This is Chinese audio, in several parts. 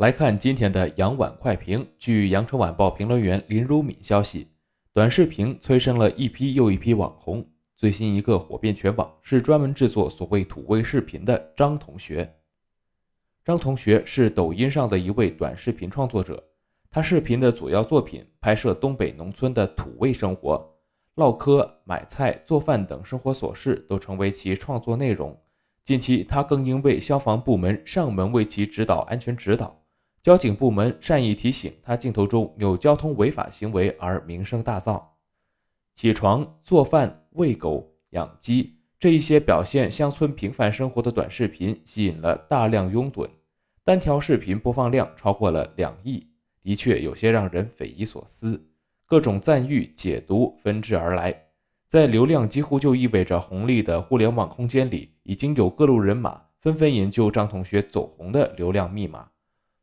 来看今天的羊晚快评。据羊城晚报评论员林如敏消息，短视频催生了一批又一批网红。最新一个火遍全网是专门制作所谓土味视频的张同学。张同学是抖音上的一位短视频创作者，他视频的主要作品拍摄东北农村的土味生活，唠嗑、买菜、做饭等生活琐事都成为其创作内容。近期，他更因为消防部门上门为其指导安全指导。交警部门善意提醒他镜头中有交通违法行为而名声大噪。起床、做饭、喂狗、养鸡这一些表现乡村平凡生活的短视频吸引了大量拥趸，单条视频播放量超过了两亿，的确有些让人匪夷所思。各种赞誉、解读纷至而来，在流量几乎就意味着红利的互联网空间里，已经有各路人马纷纷研究张同学走红的流量密码。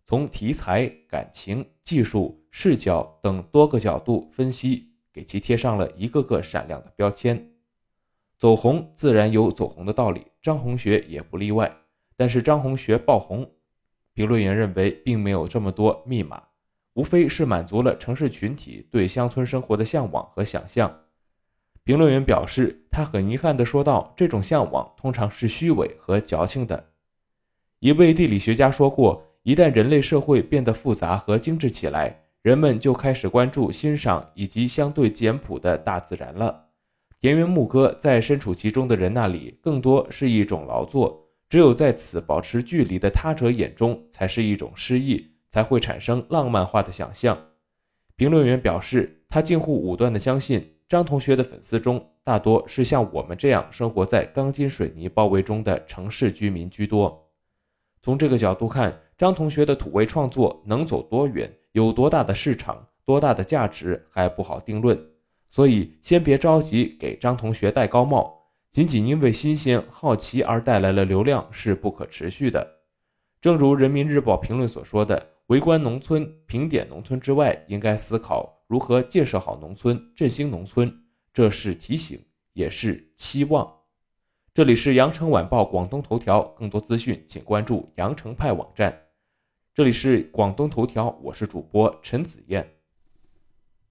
从题材、感情、技术、视角等多个角度分析，给其贴上了一个个闪亮的标签。走红自然有走红的道理，张同学也不例外。但是张同学爆红，评论员认为并没有这么多密码，无非是满足了城市群体对乡村生活的向往和想象。评论员表示，他很遗憾地说道：“这种向往通常是虚伪和矫情的。”一位地理学家说过。一旦人类社会变得复杂和精致起来，人们就开始关注、欣赏以及相对简朴的大自然了。田园牧歌在身处其中的人那里，更多是一种劳作。只有在此保持距离的他者眼中，才是一种诗意，才会产生浪漫化的想象。评论员表示，他近乎武断地相信，张同学的粉丝中大多是像我们这样生活在钢筋水泥包围中的城市居民居多。从这个角度看，张同学的土味创作能走多远，有多大的市场，多大的价值还不好定论。所以，先别着急给张同学戴高帽，仅仅因为新鲜好奇而带来了流量是不可持续的。正如人民日报评论所说的：“围观农村、评点农村之外，应该思考如何建设好农村、振兴农村。”这是提醒，也是期望。这里是羊城晚报广东头条，更多资讯请关注羊城派网站。这里是广东头条，我是主播陈子燕。